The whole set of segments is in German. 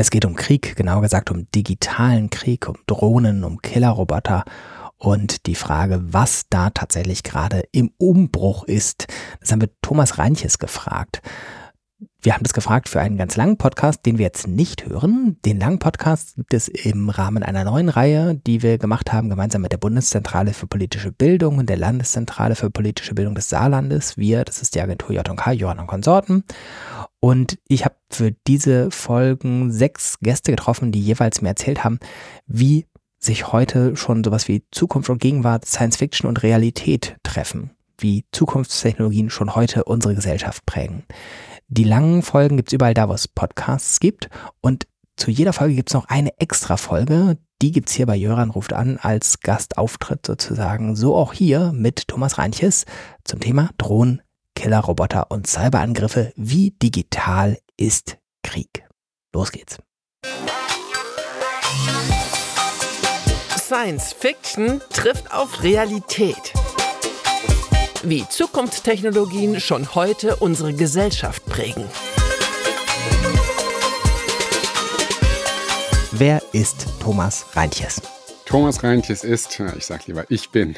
Es geht um Krieg, genau gesagt um digitalen Krieg, um Drohnen, um Killerroboter und die Frage, was da tatsächlich gerade im Umbruch ist. Das haben wir Thomas Reinches gefragt. Wir haben das gefragt für einen ganz langen Podcast, den wir jetzt nicht hören. Den langen Podcast gibt es im Rahmen einer neuen Reihe, die wir gemacht haben, gemeinsam mit der Bundeszentrale für politische Bildung und der Landeszentrale für politische Bildung des Saarlandes. Wir, das ist die Agentur J&K, Johann und Konsorten. Und ich habe für diese Folgen sechs Gäste getroffen, die jeweils mir erzählt haben, wie sich heute schon sowas wie Zukunft und Gegenwart, Science Fiction und Realität treffen, wie Zukunftstechnologien schon heute unsere Gesellschaft prägen. Die langen Folgen gibt's überall da, wo es Podcasts gibt. Und zu jeder Folge gibt's noch eine extra Folge. Die gibt's hier bei Jöran ruft an als Gastauftritt sozusagen. So auch hier mit Thomas Reinches zum Thema Drohnen, Killerroboter und Cyberangriffe. Wie digital ist Krieg? Los geht's. Science Fiction trifft auf Realität. Wie Zukunftstechnologien schon heute unsere Gesellschaft prägen. Wer ist Thomas Reintjes? Thomas Reintjes ist, ich sag lieber, ich bin.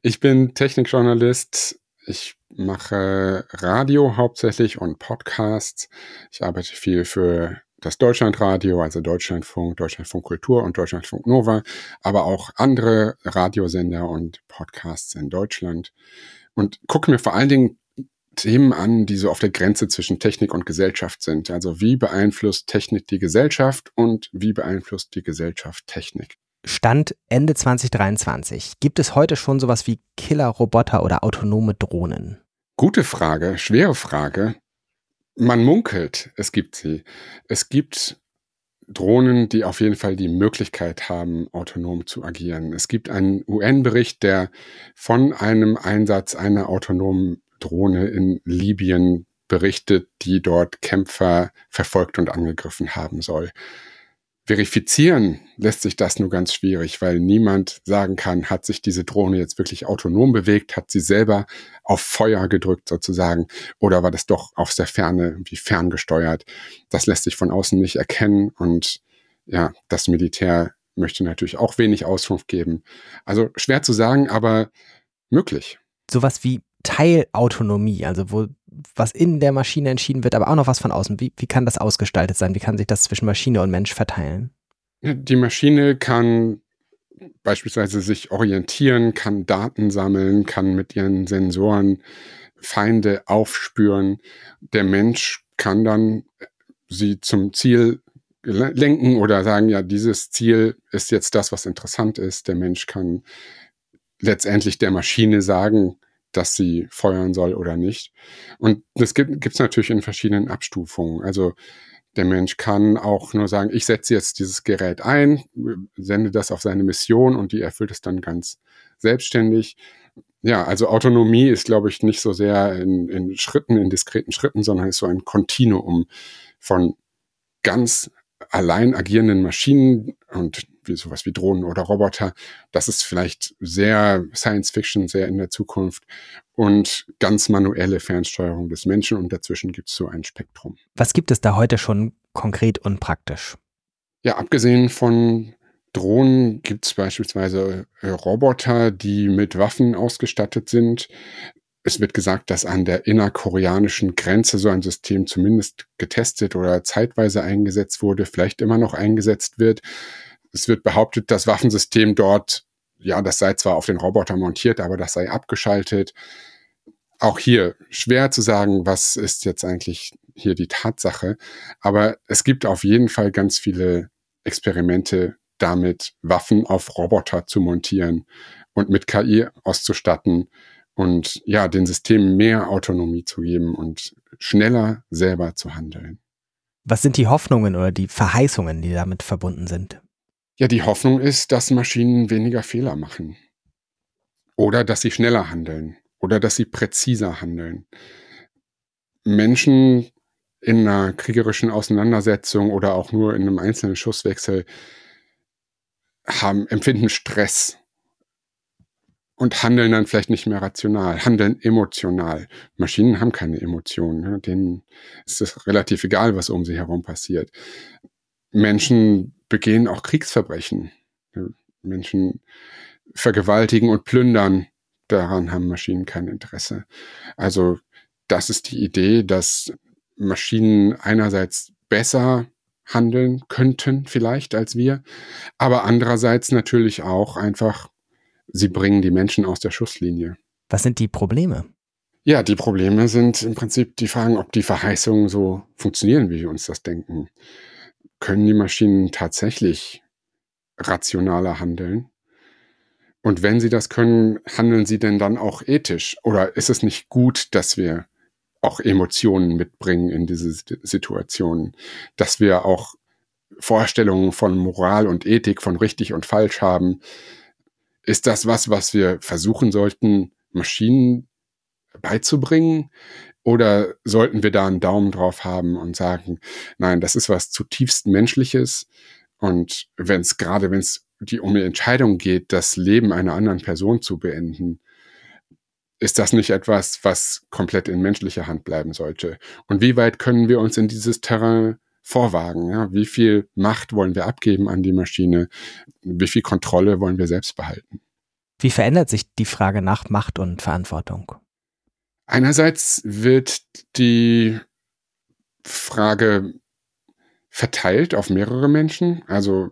Ich bin Technikjournalist. Ich mache Radio hauptsächlich und Podcasts. Ich arbeite viel für das Deutschlandradio, also Deutschlandfunk, Deutschlandfunk Kultur und Deutschlandfunk Nova, aber auch andere Radiosender und Podcasts in Deutschland. Und gucke mir vor allen Dingen Themen an, die so auf der Grenze zwischen Technik und Gesellschaft sind. Also wie beeinflusst Technik die Gesellschaft und wie beeinflusst die Gesellschaft Technik? Stand Ende 2023. Gibt es heute schon sowas wie Killer-Roboter oder autonome Drohnen? Gute Frage, schwere Frage. Man munkelt, es gibt sie. Es gibt Drohnen, die auf jeden Fall die Möglichkeit haben, autonom zu agieren. Es gibt einen UN-Bericht, der von einem Einsatz einer autonomen Drohne in Libyen berichtet, die dort Kämpfer verfolgt und angegriffen haben soll. Verifizieren lässt sich das nur ganz schwierig, weil niemand sagen kann, hat sich diese Drohne jetzt wirklich autonom bewegt, hat sie selber auf Feuer gedrückt sozusagen oder war das doch aus der Ferne wie ferngesteuert. Das lässt sich von außen nicht erkennen und ja, das Militär möchte natürlich auch wenig Auskunft geben. Also schwer zu sagen, aber möglich. Sowas wie Teilautonomie, also wo was in der Maschine entschieden wird, aber auch noch was von außen. Wie, wie kann das ausgestaltet sein? Wie kann sich das zwischen Maschine und Mensch verteilen? Die Maschine kann beispielsweise sich orientieren, kann Daten sammeln, kann mit ihren Sensoren Feinde aufspüren. Der Mensch kann dann sie zum Ziel lenken oder sagen, ja, dieses Ziel ist jetzt das, was interessant ist. Der Mensch kann letztendlich der Maschine sagen, dass sie feuern soll oder nicht. Und das gibt es natürlich in verschiedenen Abstufungen. Also der Mensch kann auch nur sagen, ich setze jetzt dieses Gerät ein, sende das auf seine Mission und die erfüllt es dann ganz selbstständig. Ja, also Autonomie ist, glaube ich, nicht so sehr in, in Schritten, in diskreten Schritten, sondern ist so ein Kontinuum von ganz allein agierenden Maschinen und wie sowas wie Drohnen oder Roboter. Das ist vielleicht sehr Science Fiction, sehr in der Zukunft und ganz manuelle Fernsteuerung des Menschen und dazwischen gibt es so ein Spektrum. Was gibt es da heute schon konkret und praktisch? Ja, abgesehen von Drohnen gibt es beispielsweise äh, Roboter, die mit Waffen ausgestattet sind. Es wird gesagt, dass an der innerkoreanischen Grenze so ein System zumindest getestet oder zeitweise eingesetzt wurde, vielleicht immer noch eingesetzt wird. Es wird behauptet, das Waffensystem dort, ja, das sei zwar auf den Roboter montiert, aber das sei abgeschaltet. Auch hier schwer zu sagen, was ist jetzt eigentlich hier die Tatsache. Aber es gibt auf jeden Fall ganz viele Experimente damit, Waffen auf Roboter zu montieren und mit KI auszustatten und ja, den Systemen mehr Autonomie zu geben und schneller selber zu handeln. Was sind die Hoffnungen oder die Verheißungen, die damit verbunden sind? Ja, die Hoffnung ist, dass Maschinen weniger Fehler machen. Oder dass sie schneller handeln. Oder dass sie präziser handeln. Menschen in einer kriegerischen Auseinandersetzung oder auch nur in einem einzelnen Schusswechsel haben, empfinden Stress und handeln dann vielleicht nicht mehr rational, handeln emotional. Maschinen haben keine Emotionen, ne? denen ist es relativ egal, was um sie herum passiert. Menschen begehen auch Kriegsverbrechen. Menschen vergewaltigen und plündern. Daran haben Maschinen kein Interesse. Also das ist die Idee, dass Maschinen einerseits besser handeln könnten vielleicht als wir, aber andererseits natürlich auch einfach, sie bringen die Menschen aus der Schusslinie. Was sind die Probleme? Ja, die Probleme sind im Prinzip die Fragen, ob die Verheißungen so funktionieren, wie wir uns das denken. Können die Maschinen tatsächlich rationaler handeln? Und wenn sie das können, handeln sie denn dann auch ethisch? Oder ist es nicht gut, dass wir auch Emotionen mitbringen in diese Situationen, dass wir auch Vorstellungen von Moral und Ethik, von richtig und falsch haben. Ist das was, was wir versuchen sollten, Maschinen beizubringen? Oder sollten wir da einen Daumen drauf haben und sagen, nein, das ist was zutiefst Menschliches. Und wenn es gerade, wenn es die um die Entscheidung geht, das Leben einer anderen Person zu beenden, ist das nicht etwas, was komplett in menschlicher Hand bleiben sollte? Und wie weit können wir uns in dieses Terrain vorwagen? Ja? Wie viel Macht wollen wir abgeben an die Maschine? Wie viel Kontrolle wollen wir selbst behalten? Wie verändert sich die Frage nach Macht und Verantwortung? Einerseits wird die Frage verteilt auf mehrere Menschen. Also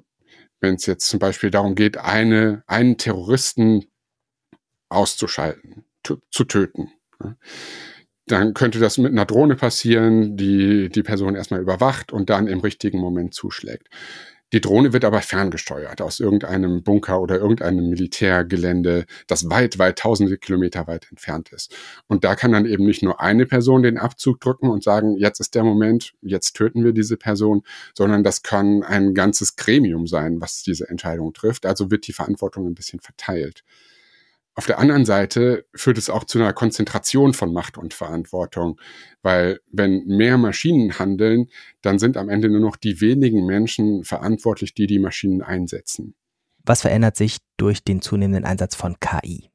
wenn es jetzt zum Beispiel darum geht, eine, einen Terroristen auszuschalten, zu töten. Dann könnte das mit einer Drohne passieren, die die Person erstmal überwacht und dann im richtigen Moment zuschlägt. Die Drohne wird aber ferngesteuert aus irgendeinem Bunker oder irgendeinem Militärgelände, das weit, weit tausende Kilometer weit entfernt ist. Und da kann dann eben nicht nur eine Person den Abzug drücken und sagen, jetzt ist der Moment, jetzt töten wir diese Person, sondern das kann ein ganzes Gremium sein, was diese Entscheidung trifft. Also wird die Verantwortung ein bisschen verteilt. Auf der anderen Seite führt es auch zu einer Konzentration von Macht und Verantwortung, weil wenn mehr Maschinen handeln, dann sind am Ende nur noch die wenigen Menschen verantwortlich, die die Maschinen einsetzen. Was verändert sich durch den zunehmenden Einsatz von KI?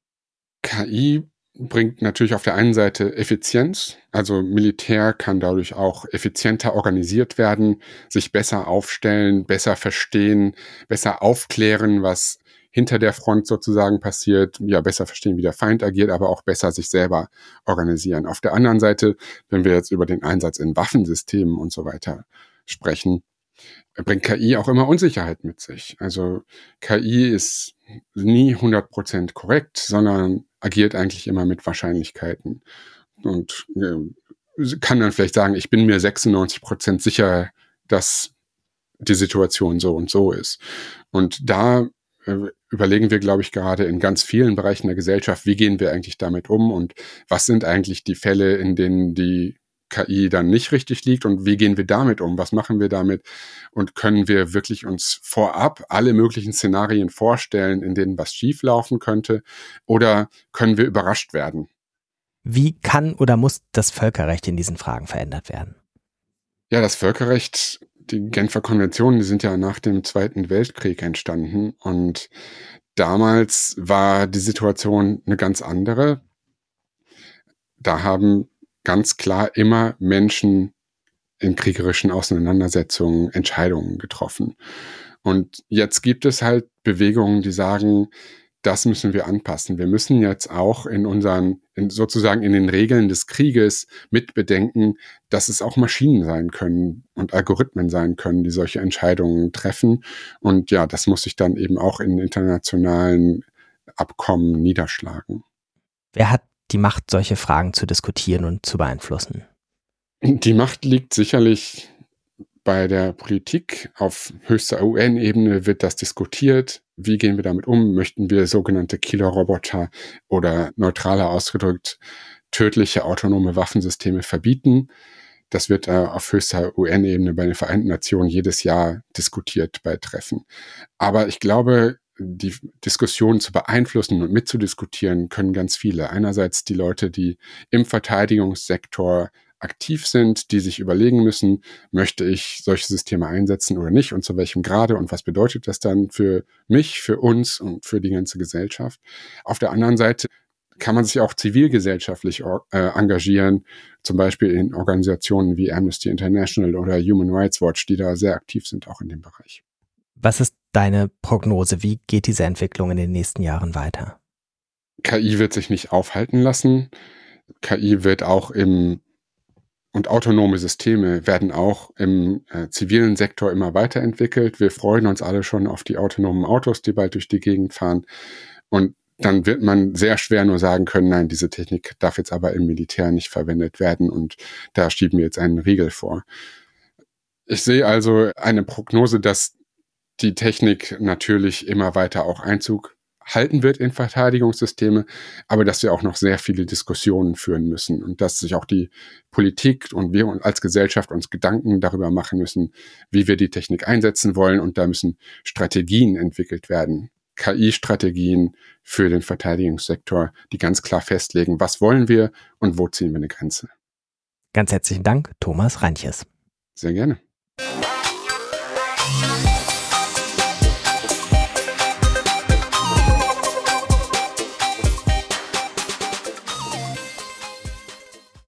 KI bringt natürlich auf der einen Seite Effizienz, also Militär kann dadurch auch effizienter organisiert werden, sich besser aufstellen, besser verstehen, besser aufklären, was hinter der Front sozusagen passiert, ja, besser verstehen, wie der Feind agiert, aber auch besser sich selber organisieren. Auf der anderen Seite, wenn wir jetzt über den Einsatz in Waffensystemen und so weiter sprechen, bringt KI auch immer Unsicherheit mit sich. Also KI ist nie 100% korrekt, sondern agiert eigentlich immer mit Wahrscheinlichkeiten und äh, kann dann vielleicht sagen, ich bin mir 96% sicher, dass die Situation so und so ist. Und da überlegen wir, glaube ich, gerade in ganz vielen Bereichen der Gesellschaft, wie gehen wir eigentlich damit um und was sind eigentlich die Fälle, in denen die KI dann nicht richtig liegt und wie gehen wir damit um? Was machen wir damit? Und können wir wirklich uns vorab alle möglichen Szenarien vorstellen, in denen was schieflaufen könnte? Oder können wir überrascht werden? Wie kann oder muss das Völkerrecht in diesen Fragen verändert werden? Ja, das Völkerrecht die Genfer Konventionen, die sind ja nach dem Zweiten Weltkrieg entstanden und damals war die Situation eine ganz andere. Da haben ganz klar immer Menschen in kriegerischen Auseinandersetzungen Entscheidungen getroffen. Und jetzt gibt es halt Bewegungen, die sagen, das müssen wir anpassen. Wir müssen jetzt auch in unseren, in sozusagen in den Regeln des Krieges mitbedenken, dass es auch Maschinen sein können und Algorithmen sein können, die solche Entscheidungen treffen. Und ja, das muss sich dann eben auch in internationalen Abkommen niederschlagen. Wer hat die Macht, solche Fragen zu diskutieren und zu beeinflussen? Die Macht liegt sicherlich bei der Politik auf höchster UN-Ebene wird das diskutiert. Wie gehen wir damit um? Möchten wir sogenannte Killer-Roboter oder neutraler ausgedrückt tödliche autonome Waffensysteme verbieten? Das wird äh, auf höchster UN-Ebene bei den Vereinten Nationen jedes Jahr diskutiert bei Treffen. Aber ich glaube, die Diskussion zu beeinflussen und mitzudiskutieren können ganz viele. Einerseits die Leute, die im Verteidigungssektor aktiv sind, die sich überlegen müssen, möchte ich solche Systeme einsetzen oder nicht und zu welchem Grade und was bedeutet das dann für mich, für uns und für die ganze Gesellschaft. Auf der anderen Seite kann man sich auch zivilgesellschaftlich äh, engagieren, zum Beispiel in Organisationen wie Amnesty International oder Human Rights Watch, die da sehr aktiv sind, auch in dem Bereich. Was ist deine Prognose? Wie geht diese Entwicklung in den nächsten Jahren weiter? KI wird sich nicht aufhalten lassen. KI wird auch im und autonome Systeme werden auch im äh, zivilen Sektor immer weiterentwickelt. Wir freuen uns alle schon auf die autonomen Autos, die bald durch die Gegend fahren. Und dann wird man sehr schwer nur sagen können, nein, diese Technik darf jetzt aber im Militär nicht verwendet werden und da schieben wir jetzt einen Riegel vor. Ich sehe also eine Prognose, dass die Technik natürlich immer weiter auch Einzug halten wird in Verteidigungssysteme, aber dass wir auch noch sehr viele Diskussionen führen müssen und dass sich auch die Politik und wir als Gesellschaft uns Gedanken darüber machen müssen, wie wir die Technik einsetzen wollen und da müssen Strategien entwickelt werden. KI-Strategien für den Verteidigungssektor, die ganz klar festlegen, was wollen wir und wo ziehen wir eine Grenze. Ganz herzlichen Dank, Thomas Reinches. Sehr gerne.